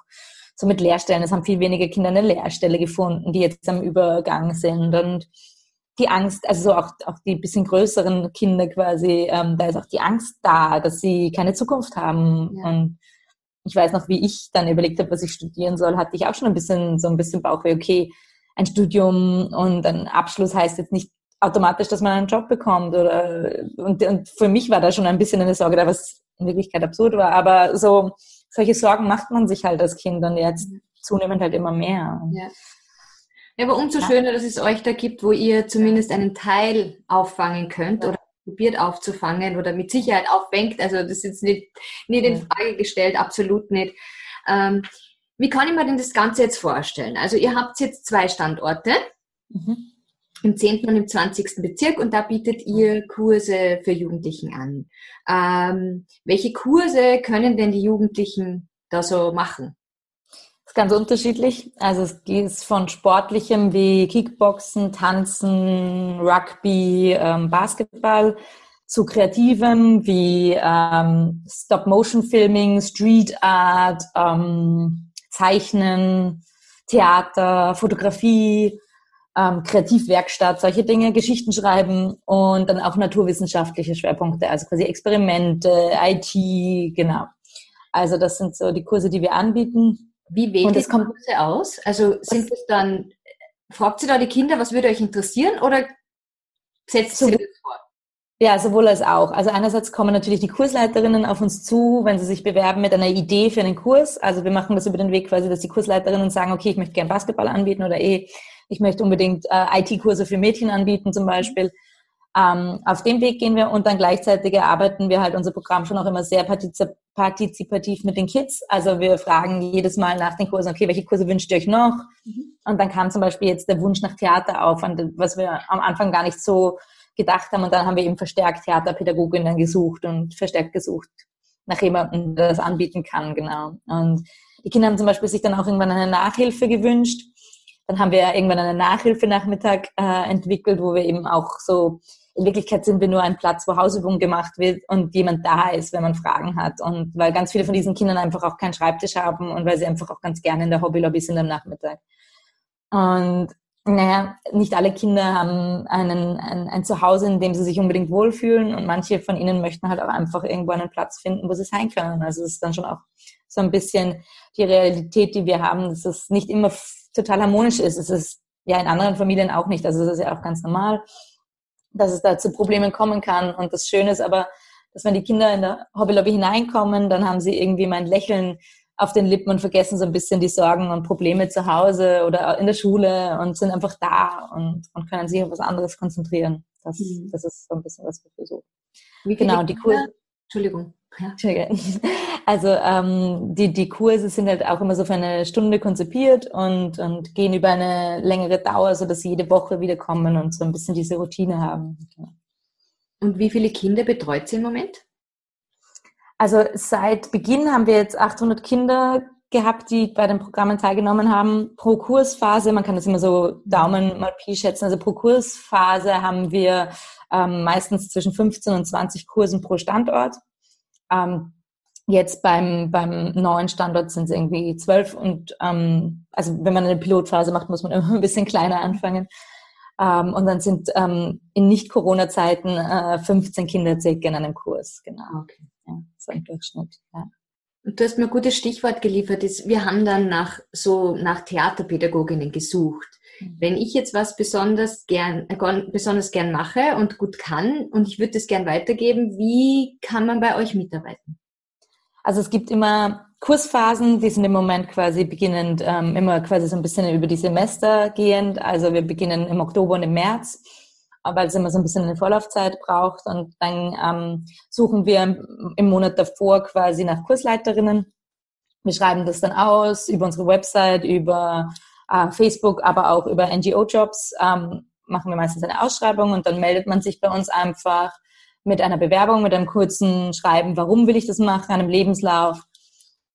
so mit Lehrstellen. Es haben viel weniger Kinder eine Lehrstelle gefunden, die jetzt am Übergang sind und die Angst, also so auch, auch die bisschen größeren Kinder quasi, ähm, da ist auch die Angst da, dass sie keine Zukunft haben. Ja. Und ich weiß noch, wie ich dann überlegt habe, was ich studieren soll, hatte ich auch schon ein bisschen so ein bisschen Bauchweh, okay, ein Studium und ein Abschluss heißt jetzt nicht automatisch, dass man einen Job bekommt. Oder und, und für mich war da schon ein bisschen eine Sorge da, was in Wirklichkeit absurd war. Aber so solche Sorgen macht man sich halt als Kind und jetzt zunehmend halt immer mehr. Ja. Ja, aber umso schöner, dass es euch da gibt, wo ihr zumindest einen Teil auffangen könnt oder probiert aufzufangen oder mit Sicherheit auffängt. Also das ist jetzt nicht, nicht in Frage gestellt, absolut nicht. Ähm, wie kann ich mir denn das Ganze jetzt vorstellen? Also ihr habt jetzt zwei Standorte. Mhm. Im 10. und im 20. Bezirk und da bietet ihr Kurse für Jugendlichen an. Ähm, welche Kurse können denn die Jugendlichen da so machen? Ist ganz unterschiedlich. Also es geht von sportlichem wie Kickboxen, Tanzen, Rugby, ähm, Basketball zu kreativem wie ähm, Stop-Motion-Filming, Street Art, ähm, Zeichnen, Theater, Fotografie, ähm, Kreativwerkstatt, solche Dinge, Geschichten schreiben und dann auch naturwissenschaftliche Schwerpunkte, also quasi Experimente, IT, genau. Also das sind so die Kurse, die wir anbieten. Wie wählt ihr Kurse aus? Also sind es dann, fragt ihr da die Kinder, was würde euch interessieren oder setzt so, ihr das vor? Ja, sowohl als auch. Also einerseits kommen natürlich die Kursleiterinnen auf uns zu, wenn sie sich bewerben mit einer Idee für einen Kurs. Also wir machen das über den Weg quasi, dass die Kursleiterinnen sagen, okay, ich möchte gerne Basketball anbieten oder eh, ich möchte unbedingt äh, IT-Kurse für Mädchen anbieten zum Beispiel. Ähm, auf dem Weg gehen wir und dann gleichzeitig erarbeiten wir halt unser Programm schon auch immer sehr partizipativ mit den Kids. Also wir fragen jedes Mal nach den Kursen, okay, welche Kurse wünscht ihr euch noch? Mhm. Und dann kam zum Beispiel jetzt der Wunsch nach Theater auf, was wir am Anfang gar nicht so gedacht haben. Und dann haben wir eben verstärkt Theaterpädagoginnen gesucht und verstärkt gesucht nach jemandem, der das anbieten kann, genau. Und die Kinder haben zum Beispiel sich dann auch irgendwann eine Nachhilfe gewünscht. Dann haben wir irgendwann einen Nachhilfenachmittag äh, entwickelt, wo wir eben auch so in Wirklichkeit sind wir nur ein Platz, wo Hausübung gemacht wird und jemand da ist, wenn man Fragen hat. Und weil ganz viele von diesen Kindern einfach auch keinen Schreibtisch haben und weil sie einfach auch ganz gerne in der Hobbylobby sind am Nachmittag. Und naja, nicht alle Kinder haben einen, ein, ein Zuhause, in dem sie sich unbedingt wohlfühlen und manche von ihnen möchten halt auch einfach irgendwo einen Platz finden, wo sie sein können. Also es ist dann schon auch so ein bisschen die Realität, die wir haben, dass es nicht immer total harmonisch ist. Es ist ja in anderen Familien auch nicht. Also das ist ja auch ganz normal, dass es da zu Problemen kommen kann. Und das Schöne ist aber, dass wenn die Kinder in der Hobbylobby hineinkommen, dann haben sie irgendwie mein Lächeln auf den Lippen und vergessen so ein bisschen die Sorgen und Probleme zu Hause oder in der Schule und sind einfach da und, und können sich auf was anderes konzentrieren. Das, mhm. das ist so ein bisschen was wir versuchen. Wie genau, die Kurse. Entschuldigung. Ja. Also ähm, die, die Kurse sind halt auch immer so für eine Stunde konzipiert und, und gehen über eine längere Dauer, so dass sie jede Woche wiederkommen und so ein bisschen diese Routine haben. Genau. Und wie viele Kinder betreut sie im Moment? Also seit Beginn haben wir jetzt 800 Kinder gehabt, die bei den Programmen teilgenommen haben. Pro Kursphase, man kann das immer so Daumen mal Pi schätzen, also pro Kursphase haben wir ähm, meistens zwischen 15 und 20 Kursen pro Standort. Ähm, jetzt beim, beim neuen Standort sind es irgendwie zwölf und ähm, also wenn man eine Pilotphase macht, muss man immer ein bisschen kleiner anfangen. Ähm, und dann sind ähm, in Nicht-Corona-Zeiten äh, 15 Kinder circa in einem Kurs, genau. Okay ja, so im Durchschnitt. Ja. Und du hast mir ein gutes Stichwort geliefert. wir haben dann nach so nach Theaterpädagoginnen gesucht. Wenn ich jetzt was besonders gern, besonders gern mache und gut kann und ich würde das gern weitergeben, wie kann man bei euch mitarbeiten? Also es gibt immer Kursphasen, die sind im Moment quasi beginnend ähm, immer quasi so ein bisschen über die Semester gehend. Also wir beginnen im Oktober und im März weil es immer so ein bisschen eine Vorlaufzeit braucht. Und dann ähm, suchen wir im Monat davor quasi nach Kursleiterinnen. Wir schreiben das dann aus über unsere Website, über äh, Facebook, aber auch über NGO-Jobs. Ähm, machen wir meistens eine Ausschreibung und dann meldet man sich bei uns einfach mit einer Bewerbung, mit einem kurzen Schreiben, warum will ich das machen, einem Lebenslauf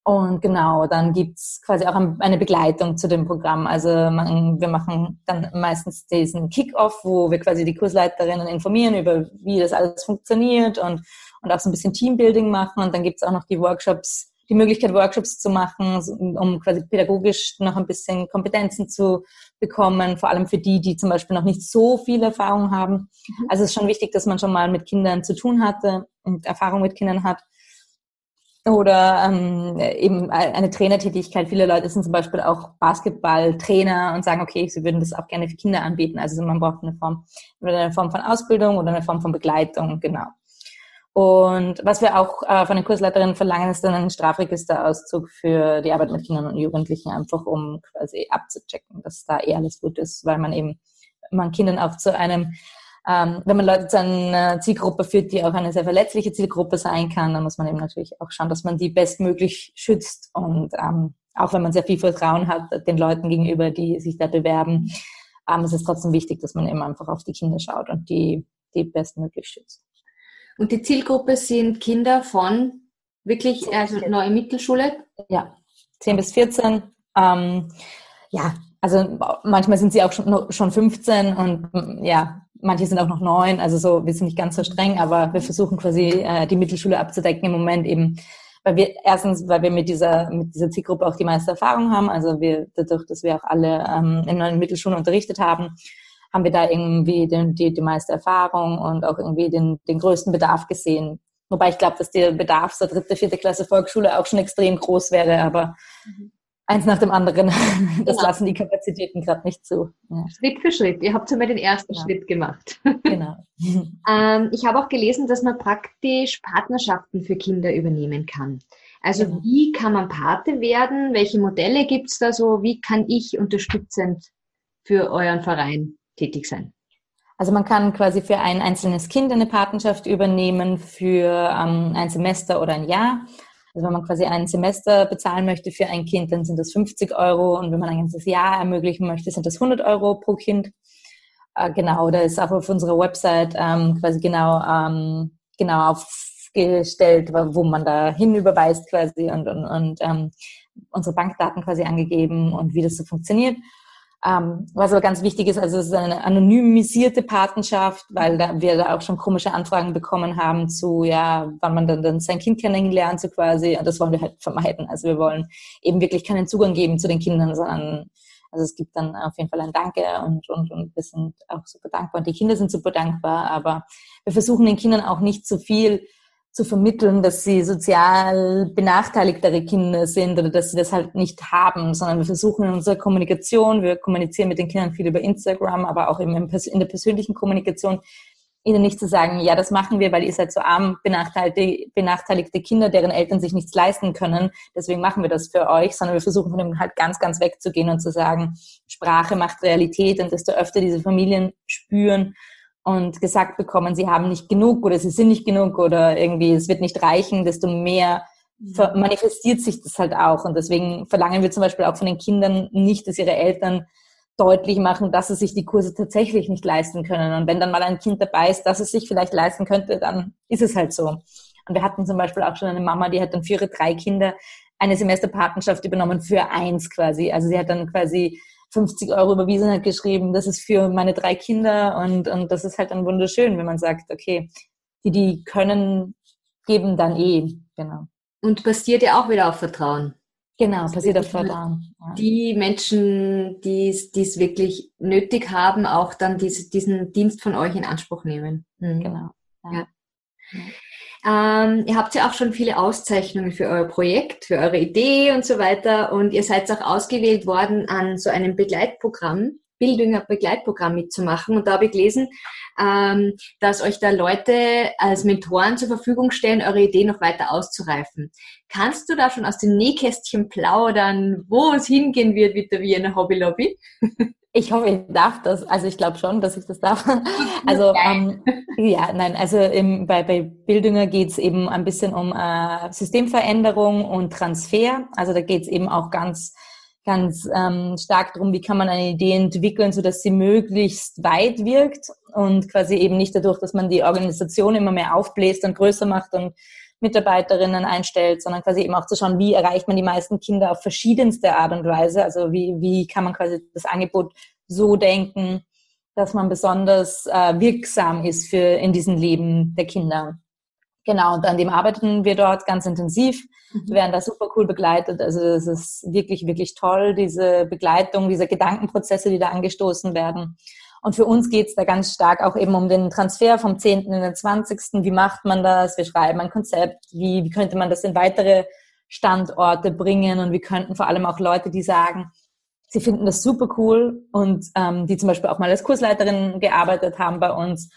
und genau, dann gibt's quasi auch eine Begleitung zu dem Programm. Also man, wir machen dann meistens diesen Kick-Off, wo wir quasi die Kursleiterinnen informieren über, wie das alles funktioniert und, und auch so ein bisschen Teambuilding machen. Und dann gibt's auch noch die Workshops, die Möglichkeit, Workshops zu machen, um quasi pädagogisch noch ein bisschen Kompetenzen zu bekommen, vor allem für die, die zum Beispiel noch nicht so viel Erfahrung haben. Mhm. Also es ist schon wichtig, dass man schon mal mit Kindern zu tun hatte und Erfahrung mit Kindern hat oder ähm, eben eine Trainertätigkeit. Viele Leute sind zum Beispiel auch Basketballtrainer und sagen, okay, sie würden das auch gerne für Kinder anbieten. Also man braucht eine Form, eine Form von Ausbildung oder eine Form von Begleitung, genau. Und was wir auch äh, von den Kursleiterinnen verlangen, ist dann ein Strafregisterauszug für die Arbeit mit Kindern und Jugendlichen, einfach um quasi abzuchecken, dass da eh alles gut ist, weil man eben man Kindern auch zu einem ähm, wenn man Leute zu einer Zielgruppe führt, die auch eine sehr verletzliche Zielgruppe sein kann, dann muss man eben natürlich auch schauen, dass man die bestmöglich schützt. Und ähm, auch wenn man sehr viel Vertrauen hat den Leuten gegenüber, die sich da bewerben, ähm, ist es trotzdem wichtig, dass man eben einfach auf die Kinder schaut und die, die bestmöglich schützt. Und die Zielgruppe sind Kinder von wirklich, also neue Mittelschule? Ja, 10 bis 14. Ähm, ja, also manchmal sind sie auch schon, schon 15 und ja, manche sind auch noch neun, also so, wir sind nicht ganz so streng, aber wir versuchen quasi äh, die Mittelschule abzudecken im Moment eben, weil wir erstens, weil wir mit dieser mit dieser Zielgruppe auch die meiste Erfahrung haben, also wir dadurch, dass wir auch alle ähm, in neuen Mittelschulen unterrichtet haben, haben wir da irgendwie den, die, die meiste Erfahrung und auch irgendwie den, den größten Bedarf gesehen. Wobei ich glaube, dass der Bedarf zur dritte, vierte Klasse Volksschule auch schon extrem groß wäre, aber mhm eins nach dem anderen. Das genau. lassen die Kapazitäten gerade nicht zu. Ja. Schritt für Schritt. Ihr habt ja mal den ersten genau. Schritt gemacht. Genau. ähm, ich habe auch gelesen, dass man praktisch Partnerschaften für Kinder übernehmen kann. Also genau. wie kann man Pate werden? Welche Modelle gibt es da so? Wie kann ich unterstützend für euren Verein tätig sein? Also man kann quasi für ein einzelnes Kind eine Patenschaft übernehmen für ähm, ein Semester oder ein Jahr. Also wenn man quasi ein Semester bezahlen möchte für ein Kind, dann sind das 50 Euro und wenn man ein ganzes Jahr ermöglichen möchte, sind das 100 Euro pro Kind. Äh, genau, da ist auch auf unserer Website ähm, quasi genau, ähm, genau aufgestellt, wo man da hin überweist quasi und, und, und ähm, unsere Bankdaten quasi angegeben und wie das so funktioniert. Ähm, was aber ganz wichtig ist, also es ist eine anonymisierte Patenschaft, weil da wir da auch schon komische Anfragen bekommen haben zu, ja, wann man dann, dann sein Kind kennenlernt, so quasi. Und das wollen wir halt vermeiden. Also wir wollen eben wirklich keinen Zugang geben zu den Kindern, sondern Also es gibt dann auf jeden Fall ein Danke und, und, und wir sind auch super dankbar und die Kinder sind super dankbar, aber wir versuchen den Kindern auch nicht zu viel zu vermitteln, dass sie sozial benachteiligtere Kinder sind oder dass sie das halt nicht haben, sondern wir versuchen in unserer Kommunikation, wir kommunizieren mit den Kindern viel über Instagram, aber auch in der persönlichen Kommunikation, ihnen nicht zu sagen, ja, das machen wir, weil ihr seid so arm benachteiligte, benachteiligte Kinder, deren Eltern sich nichts leisten können, deswegen machen wir das für euch, sondern wir versuchen von dem halt ganz, ganz wegzugehen und zu sagen, Sprache macht Realität und desto öfter diese Familien spüren, und gesagt bekommen, sie haben nicht genug oder sie sind nicht genug oder irgendwie es wird nicht reichen, desto mehr mhm. manifestiert sich das halt auch. Und deswegen verlangen wir zum Beispiel auch von den Kindern nicht, dass ihre Eltern deutlich machen, dass sie sich die Kurse tatsächlich nicht leisten können. Und wenn dann mal ein Kind dabei ist, dass es sich vielleicht leisten könnte, dann ist es halt so. Und wir hatten zum Beispiel auch schon eine Mama, die hat dann für ihre drei Kinder eine Semesterpatenschaft übernommen für eins quasi. Also sie hat dann quasi 50 Euro überwiesen hat, geschrieben, das ist für meine drei Kinder und, und das ist halt dann wunderschön, wenn man sagt, okay, die, die können, geben dann eh, genau. Und basiert ja auch wieder auf Vertrauen. Genau, basiert auf Vertrauen. Ja. Die Menschen, die es wirklich nötig haben, auch dann diese, diesen Dienst von euch in Anspruch nehmen. Mhm. Genau. Ja. ja. Ähm, ihr habt ja auch schon viele Auszeichnungen für euer Projekt, für eure Idee und so weiter. Und ihr seid auch ausgewählt worden, an so einem Begleitprogramm, Bildünger Begleitprogramm mitzumachen. Und da habe ich gelesen, ähm, dass euch da Leute als Mentoren zur Verfügung stellen, eure Idee noch weiter auszureifen. Kannst du da schon aus dem Nähkästchen plaudern, wo es hingehen wird mit der Wiener Hobby Lobby? Ich hoffe, ich darf das. Also ich glaube schon, dass ich das darf. Also ähm, ja, nein, also im, bei, bei Bildünger geht es eben ein bisschen um äh, Systemveränderung und Transfer. Also da geht es eben auch ganz ganz ähm, stark darum, wie kann man eine Idee entwickeln, so dass sie möglichst weit wirkt und quasi eben nicht dadurch, dass man die Organisation immer mehr aufbläst und größer macht und Mitarbeiterinnen einstellt, sondern quasi eben auch zu schauen, wie erreicht man die meisten Kinder auf verschiedenste Art und Weise. Also wie, wie kann man quasi das Angebot so denken, dass man besonders äh, wirksam ist für in diesem Leben der Kinder. Genau, und an dem arbeiten wir dort ganz intensiv. Mhm. Wir werden da super cool begleitet. Also das ist wirklich, wirklich toll, diese Begleitung, diese Gedankenprozesse, die da angestoßen werden. Und für uns geht es da ganz stark auch eben um den Transfer vom 10. in den 20. Wie macht man das? Wir schreiben ein Konzept. Wie, wie könnte man das in weitere Standorte bringen? Und wir könnten vor allem auch Leute, die sagen, sie finden das super cool und ähm, die zum Beispiel auch mal als Kursleiterin gearbeitet haben bei uns,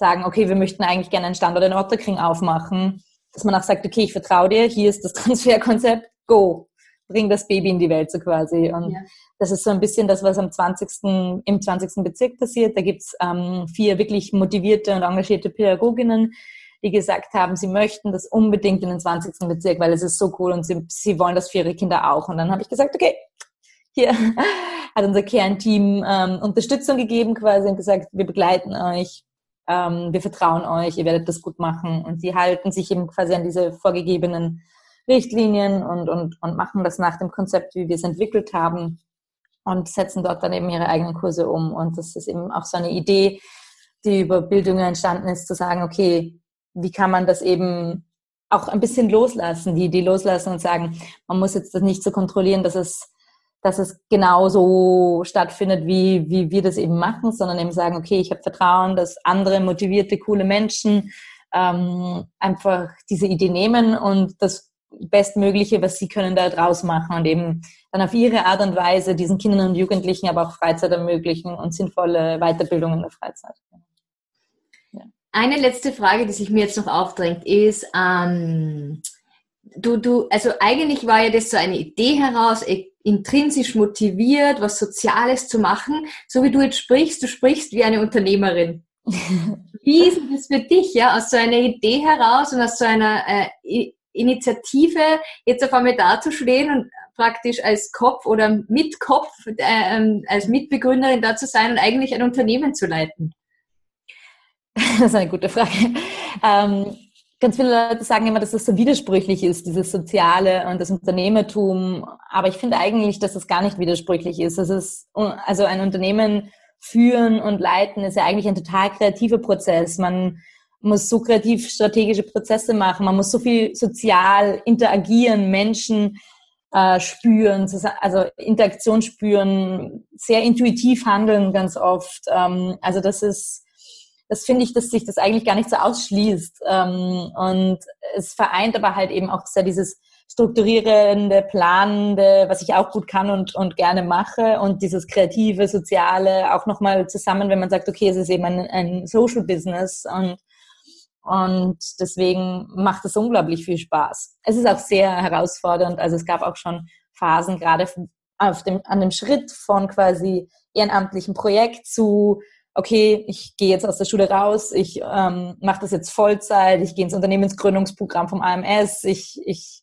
sagen, okay, wir möchten eigentlich gerne einen Standort in Otterkring aufmachen, dass man auch sagt, okay, ich vertraue dir, hier ist das Transferkonzept, go, bring das Baby in die Welt so quasi. Und ja. Das ist so ein bisschen das, was am 20. im 20. Bezirk passiert. Da gibt's ähm, vier wirklich motivierte und engagierte Pädagoginnen, die gesagt haben, sie möchten das unbedingt in den 20. Bezirk, weil es ist so cool und sie, sie wollen das für ihre Kinder auch. Und dann habe ich gesagt, okay, hier hat unser Kernteam ähm, Unterstützung gegeben quasi und gesagt, wir begleiten euch, ähm, wir vertrauen euch, ihr werdet das gut machen. Und sie halten sich eben quasi an diese vorgegebenen Richtlinien und, und, und machen das nach dem Konzept, wie wir es entwickelt haben und setzen dort dann eben ihre eigenen Kurse um. Und das ist eben auch so eine Idee, die über Bildungen entstanden ist, zu sagen, okay, wie kann man das eben auch ein bisschen loslassen, die Idee loslassen und sagen, man muss jetzt das nicht so kontrollieren, dass es, dass es genau so stattfindet, wie, wie wir das eben machen, sondern eben sagen, okay, ich habe Vertrauen, dass andere motivierte, coole Menschen ähm, einfach diese Idee nehmen und das Bestmögliche, was sie können da draus machen und eben dann auf ihre Art und Weise diesen Kindern und Jugendlichen aber auch Freizeit ermöglichen und sinnvolle Weiterbildung in der Freizeit. Ja. Eine letzte Frage, die sich mir jetzt noch aufdrängt, ist, ähm, du, du, also eigentlich war ja das so eine Idee heraus, e, intrinsisch motiviert, was Soziales zu machen. So wie du jetzt sprichst, du sprichst wie eine Unternehmerin. Wie ist das für dich, ja, aus so einer Idee heraus und aus so einer äh, Initiative jetzt auf einmal dazustehen und praktisch als Kopf oder Mitkopf, äh, als Mitbegründerin da zu sein und eigentlich ein Unternehmen zu leiten? Das ist eine gute Frage. Ähm, ganz viele Leute sagen immer, dass das so widersprüchlich ist, dieses Soziale und das Unternehmertum. Aber ich finde eigentlich, dass das gar nicht widersprüchlich ist. Ist also ein Unternehmen führen und leiten ist ja eigentlich ein total kreativer Prozess. Man muss so kreativ strategische Prozesse machen, man muss so viel sozial interagieren, Menschen äh, spüren, also Interaktion spüren, sehr intuitiv handeln ganz oft. Ähm, also das ist, das finde ich, dass sich das eigentlich gar nicht so ausschließt. Ähm, und es vereint aber halt eben auch sehr dieses strukturierende, planende, was ich auch gut kann und, und gerne mache und dieses kreative, soziale auch nochmal zusammen, wenn man sagt, okay, es ist eben ein, ein Social Business und und deswegen macht es unglaublich viel Spaß. Es ist auch sehr herausfordernd. Also es gab auch schon Phasen, gerade auf dem, an dem Schritt von quasi ehrenamtlichen Projekt zu, okay, ich gehe jetzt aus der Schule raus, ich ähm, mache das jetzt Vollzeit, ich gehe ins Unternehmensgründungsprogramm vom AMS, ich, ich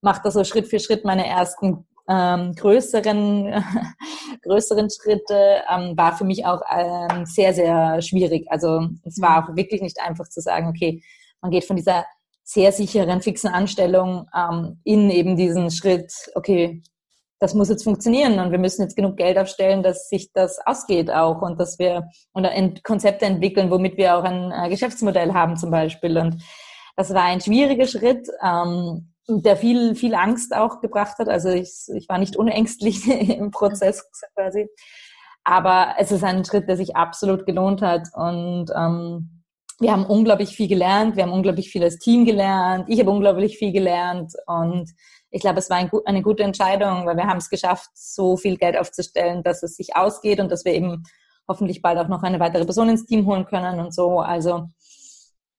mache da so Schritt für Schritt meine ersten ähm, größeren, größeren Schritte ähm, war für mich auch ähm, sehr, sehr schwierig. Also es war auch wirklich nicht einfach zu sagen, okay, man geht von dieser sehr sicheren, fixen Anstellung ähm, in eben diesen Schritt, okay, das muss jetzt funktionieren und wir müssen jetzt genug Geld aufstellen, dass sich das ausgeht auch und dass wir Konzepte entwickeln, womit wir auch ein äh, Geschäftsmodell haben zum Beispiel. Und das war ein schwieriger Schritt. Ähm, der viel, viel Angst auch gebracht hat. Also ich, ich war nicht unängstlich im Prozess quasi. Aber es ist ein Schritt, der sich absolut gelohnt hat. Und ähm, wir haben unglaublich viel gelernt. Wir haben unglaublich viel als Team gelernt. Ich habe unglaublich viel gelernt. Und ich glaube, es war ein, eine gute Entscheidung, weil wir haben es geschafft, so viel Geld aufzustellen, dass es sich ausgeht und dass wir eben hoffentlich bald auch noch eine weitere Person ins Team holen können und so. Also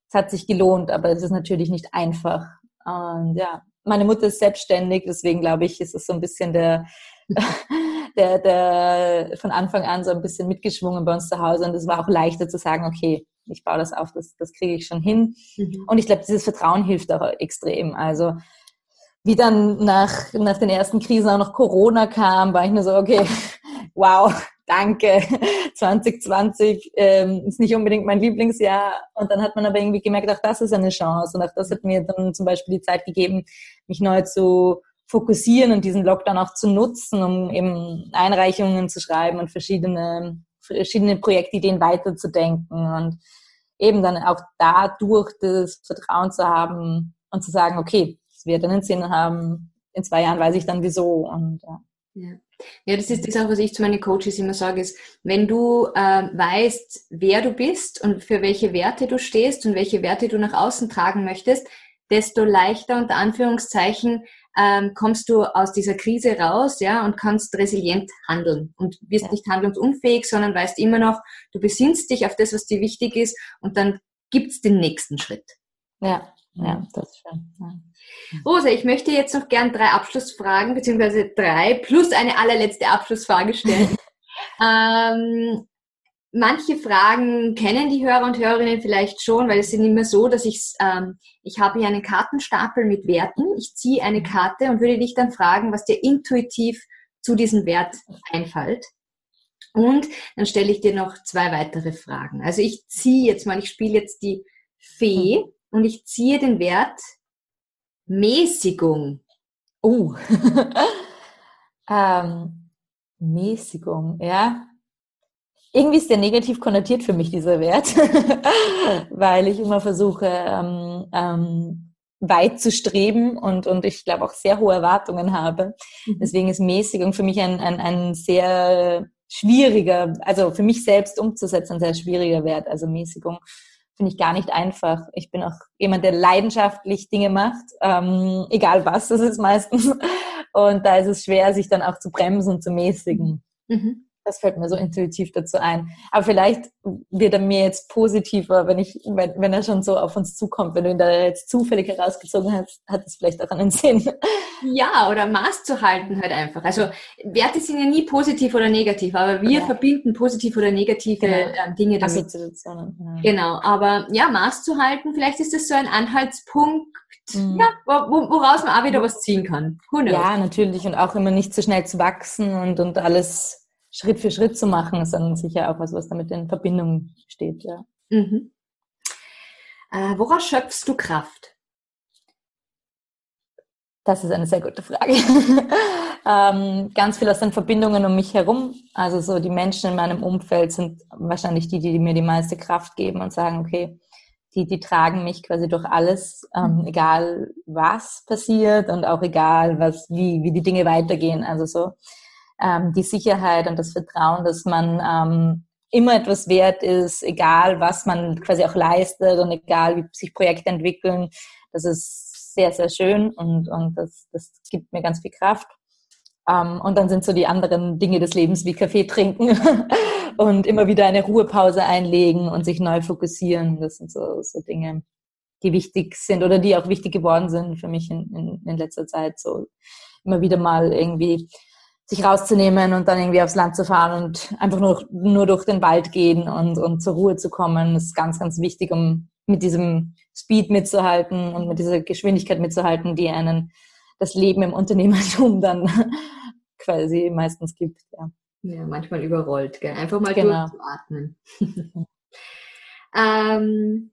es hat sich gelohnt, aber es ist natürlich nicht einfach. Und ja, meine Mutter ist selbstständig, deswegen glaube ich, ist es so ein bisschen der, der, der von Anfang an so ein bisschen mitgeschwungen bei uns zu Hause. Und es war auch leichter zu sagen, okay, ich baue das auf, das, das kriege ich schon hin. Mhm. Und ich glaube, dieses Vertrauen hilft auch extrem. Also wie dann nach, nach den ersten Krisen auch noch Corona kam, war ich nur so, okay, wow, danke, 2020 ähm, ist nicht unbedingt mein Lieblingsjahr. Und dann hat man aber irgendwie gemerkt, auch das ist eine Chance. Und auch das hat mir dann zum Beispiel die Zeit gegeben, mich neu zu fokussieren und diesen Lockdown auch zu nutzen, um eben Einreichungen zu schreiben und verschiedene, verschiedene Projektideen weiterzudenken und eben dann auch dadurch das Vertrauen zu haben und zu sagen, okay, es wird einen Sinn haben, in zwei Jahren weiß ich dann wieso und ja. ja. Ja, das ist das auch, was ich zu meinen Coaches immer sage, ist, wenn du äh, weißt, wer du bist und für welche Werte du stehst und welche Werte du nach außen tragen möchtest, desto leichter unter Anführungszeichen ähm, kommst du aus dieser Krise raus, ja, und kannst resilient handeln und wirst ja. nicht handlungsunfähig, sondern weißt immer noch, du besinnst dich auf das, was dir wichtig ist und dann gibt's den nächsten Schritt. Ja, ja, das ist schön. Ja. Rosa, ich möchte jetzt noch gern drei Abschlussfragen, beziehungsweise drei plus eine allerletzte Abschlussfrage stellen. ähm, manche Fragen kennen die Hörer und Hörerinnen vielleicht schon, weil es sind immer so, dass ich, ähm, ich habe hier einen Kartenstapel mit Werten. Ich ziehe eine Karte und würde dich dann fragen, was dir intuitiv zu diesem Wert einfällt. Und dann stelle ich dir noch zwei weitere Fragen. Also ich ziehe jetzt mal, ich spiele jetzt die Fee und ich ziehe den Wert Mäßigung. Oh. ähm, Mäßigung, ja. Irgendwie ist der negativ konnotiert für mich, dieser Wert, weil ich immer versuche, ähm, ähm, weit zu streben und, und ich glaube auch sehr hohe Erwartungen habe. Mhm. Deswegen ist Mäßigung für mich ein, ein, ein sehr schwieriger, also für mich selbst umzusetzen, ein sehr schwieriger Wert. Also Mäßigung finde ich gar nicht einfach. Ich bin auch jemand, der leidenschaftlich Dinge macht, ähm, egal was das ist meistens. Und da ist es schwer, sich dann auch zu bremsen und zu mäßigen. Mhm. Das fällt mir so intuitiv dazu ein. Aber vielleicht wird er mir jetzt positiver, wenn ich, wenn, wenn er schon so auf uns zukommt. Wenn du ihn da jetzt zufällig herausgezogen hast, hat es vielleicht auch einen Sinn. Ja, oder Maß zu halten halt einfach. Also Werte sind ja nie positiv oder negativ, aber wir ja. verbinden positiv oder negative genau. äh, Dinge damit. Ja. Genau, aber ja, Maß zu halten, vielleicht ist das so ein Anhaltspunkt, mhm. ja, woraus man auch wieder was ziehen kann. Ja, natürlich. Und auch immer nicht zu so schnell zu wachsen und, und alles Schritt für Schritt zu machen, dann sicher auch was, was damit in Verbindung steht. Ja. Mhm. Äh, woraus schöpfst du Kraft? Das ist eine sehr gute Frage. ähm, ganz viel aus den Verbindungen um mich herum. Also so die Menschen in meinem Umfeld sind wahrscheinlich die, die mir die meiste Kraft geben und sagen, okay, die, die tragen mich quasi durch alles, ähm, mhm. egal was passiert und auch egal, was, wie, wie die Dinge weitergehen. Also so ähm, die Sicherheit und das Vertrauen, dass man ähm, immer etwas wert ist, egal was man quasi auch leistet und egal wie sich Projekte entwickeln. Das ist sehr, sehr schön und, und das, das gibt mir ganz viel Kraft. Um, ähm, und dann sind so die anderen Dinge des Lebens wie Kaffee trinken und immer wieder eine Ruhepause einlegen und sich neu fokussieren. Das sind so, so Dinge, die wichtig sind oder die auch wichtig geworden sind für mich in, in, in letzter Zeit. So immer wieder mal irgendwie sich rauszunehmen und dann irgendwie aufs Land zu fahren und einfach nur, nur durch den Wald gehen und, und zur Ruhe zu kommen, ist ganz, ganz wichtig, um mit diesem Speed mitzuhalten und mit dieser Geschwindigkeit mitzuhalten, die einen das Leben im Unternehmertum dann quasi meistens gibt. Ja, ja manchmal überrollt, gell? einfach mal genau. durchzuatmen. ähm,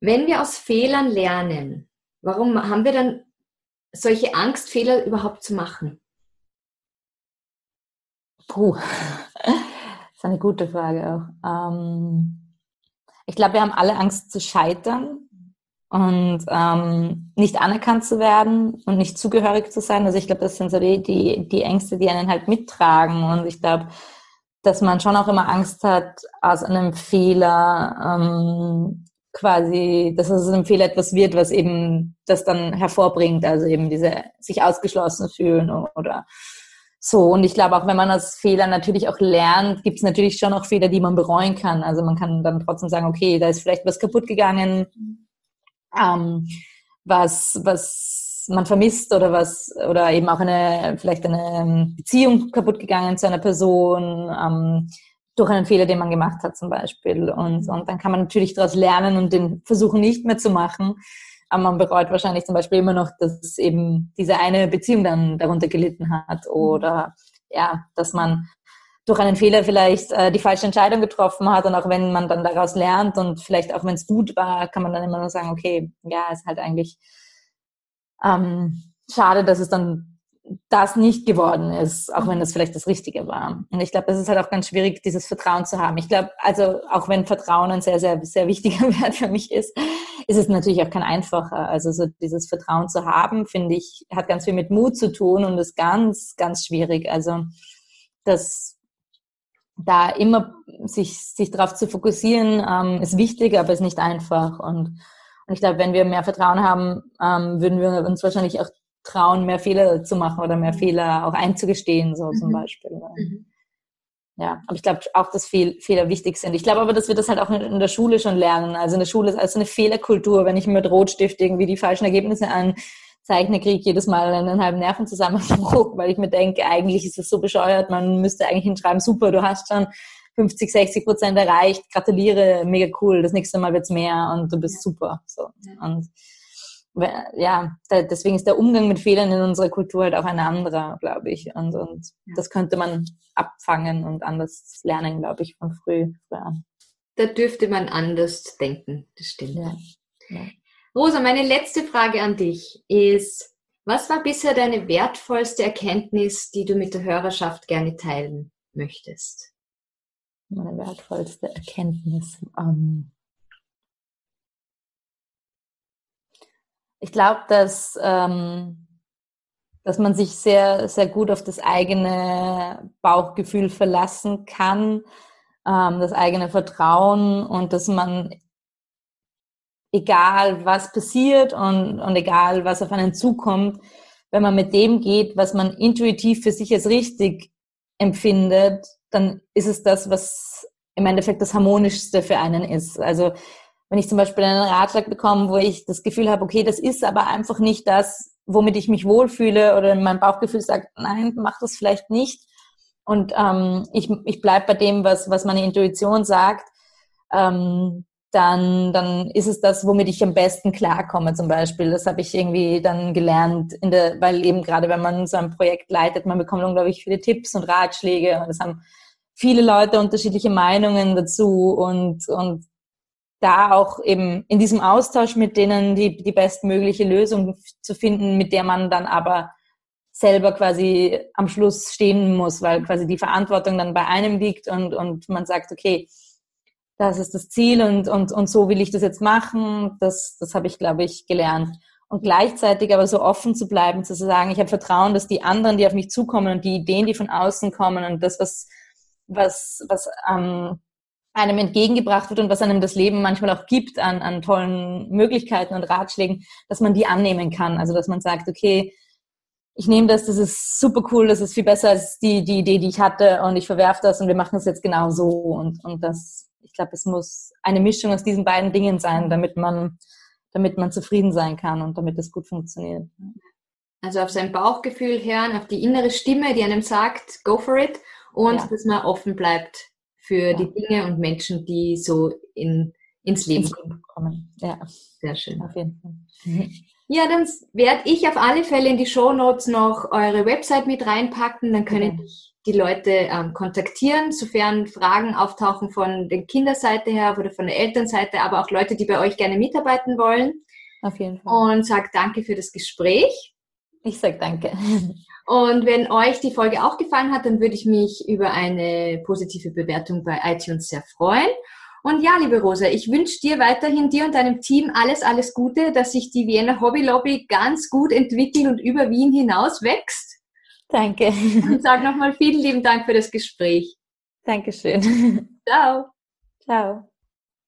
wenn wir aus Fehlern lernen, warum haben wir dann solche Angst, Fehler überhaupt zu machen? Puh, das ist eine gute Frage auch. Ähm, ich glaube, wir haben alle Angst zu scheitern und ähm, nicht anerkannt zu werden und nicht zugehörig zu sein. Also ich glaube, das sind so die, die, die Ängste, die einen halt mittragen. Und ich glaube, dass man schon auch immer Angst hat, aus einem Fehler ähm, quasi, dass aus einem Fehler etwas wird, was eben das dann hervorbringt. Also eben diese sich ausgeschlossen fühlen oder so, und ich glaube auch, wenn man aus Fehlern natürlich auch lernt, gibt es natürlich schon auch Fehler, die man bereuen kann. Also man kann dann trotzdem sagen, okay, da ist vielleicht was kaputt gegangen, ähm, was, was man vermisst oder was, oder eben auch eine, vielleicht eine Beziehung kaputt gegangen zu einer Person, ähm, durch einen Fehler, den man gemacht hat zum Beispiel. Und, und dann kann man natürlich daraus lernen und den versuchen nicht mehr zu machen. Aber man bereut wahrscheinlich zum Beispiel immer noch, dass eben diese eine Beziehung dann darunter gelitten hat oder ja, dass man durch einen Fehler vielleicht äh, die falsche Entscheidung getroffen hat und auch wenn man dann daraus lernt und vielleicht auch wenn es gut war, kann man dann immer nur sagen, okay, ja, ist halt eigentlich ähm, schade, dass es dann das nicht geworden ist, auch wenn das vielleicht das Richtige war. Und ich glaube, es ist halt auch ganz schwierig, dieses Vertrauen zu haben. Ich glaube, also auch wenn Vertrauen ein sehr, sehr, sehr wichtiger Wert für mich ist, ist es natürlich auch kein einfacher. Also so dieses Vertrauen zu haben, finde ich, hat ganz viel mit Mut zu tun und ist ganz, ganz schwierig. Also das da immer sich, sich darauf zu fokussieren, ähm, ist wichtig, aber ist nicht einfach. Und, und ich glaube, wenn wir mehr Vertrauen haben, ähm, würden wir uns wahrscheinlich auch trauen, mehr Fehler zu machen oder mehr Fehler auch einzugestehen, so mhm. zum Beispiel. Mhm. Ja, aber ich glaube auch, dass Fehl Fehler wichtig sind. Ich glaube aber, dass wir das halt auch in der Schule schon lernen. Also in der Schule ist also eine Fehlerkultur. Wenn ich mit Rotstift irgendwie die falschen Ergebnisse anzeichne, kriege ich jedes Mal einen halben Nervenzusammenbruch, weil ich mir denke, eigentlich ist es so bescheuert, man müsste eigentlich hinschreiben, super, du hast schon 50, 60 Prozent erreicht, gratuliere, mega cool, das nächste Mal wird's mehr und du bist ja. super. So. Und ja, deswegen ist der Umgang mit Fehlern in unserer Kultur halt auch ein anderer, glaube ich. Und, und ja. das könnte man abfangen und anders lernen, glaube ich, von früh, früh an. Da dürfte man anders denken, das stimmt. Ja. Ja. Rosa, meine letzte Frage an dich ist, was war bisher deine wertvollste Erkenntnis, die du mit der Hörerschaft gerne teilen möchtest? Meine wertvollste Erkenntnis. Ähm ich glaube, dass, ähm, dass man sich sehr, sehr gut auf das eigene Bauchgefühl verlassen kann, ähm, das eigene Vertrauen und dass man, egal was passiert und, und egal was auf einen zukommt, wenn man mit dem geht, was man intuitiv für sich als richtig empfindet, dann ist es das, was im Endeffekt das Harmonischste für einen ist. Also wenn ich zum Beispiel einen Ratschlag bekomme, wo ich das Gefühl habe, okay, das ist aber einfach nicht das, womit ich mich wohlfühle oder mein Bauchgefühl sagt, nein, mach das vielleicht nicht. Und ähm, ich, ich bleibe bei dem, was, was meine Intuition sagt, ähm, dann, dann ist es das, womit ich am besten klarkomme zum Beispiel. Das habe ich irgendwie dann gelernt, in der, weil eben gerade wenn man so ein Projekt leitet, man bekommt unglaublich viele Tipps und Ratschläge und es haben viele Leute unterschiedliche Meinungen dazu und, und da auch eben in diesem Austausch mit denen die, die bestmögliche Lösung zu finden, mit der man dann aber selber quasi am Schluss stehen muss, weil quasi die Verantwortung dann bei einem liegt und, und man sagt, okay, das ist das Ziel und, und, und so will ich das jetzt machen. Das, das habe ich, glaube ich, gelernt. Und gleichzeitig aber so offen zu bleiben, zu sagen, ich habe Vertrauen, dass die anderen, die auf mich zukommen und die Ideen, die von außen kommen und das, was, was, was ähm, einem entgegengebracht wird und was einem das Leben manchmal auch gibt an, an tollen Möglichkeiten und Ratschlägen, dass man die annehmen kann. Also dass man sagt, okay, ich nehme das, das ist super cool, das ist viel besser als die, die Idee, die ich hatte und ich verwerfe das und wir machen es jetzt genau so. Und, und das, ich glaube, es muss eine Mischung aus diesen beiden Dingen sein, damit man, damit man zufrieden sein kann und damit es gut funktioniert. Also auf sein Bauchgefühl hören, auf die innere Stimme, die einem sagt, go for it und ja. dass man offen bleibt für ja. die Dinge und Menschen, die so in, ins Leben kommen. Ja. Sehr schön. Auf jeden Fall. Mhm. Ja, dann werde ich auf alle Fälle in die Show Notes noch eure Website mit reinpacken. Dann können mhm. die Leute ähm, kontaktieren, sofern Fragen auftauchen von der Kinderseite her oder von der Elternseite, aber auch Leute, die bei euch gerne mitarbeiten wollen. Auf jeden Fall. Und sag danke für das Gespräch. Ich sag danke. Und wenn euch die Folge auch gefallen hat, dann würde ich mich über eine positive Bewertung bei iTunes sehr freuen. Und ja, liebe Rosa, ich wünsche dir weiterhin, dir und deinem Team alles, alles Gute, dass sich die Wiener Hobby Lobby ganz gut entwickelt und über Wien hinaus wächst. Danke. Und sage nochmal vielen lieben Dank für das Gespräch. Dankeschön. Ciao. Ciao.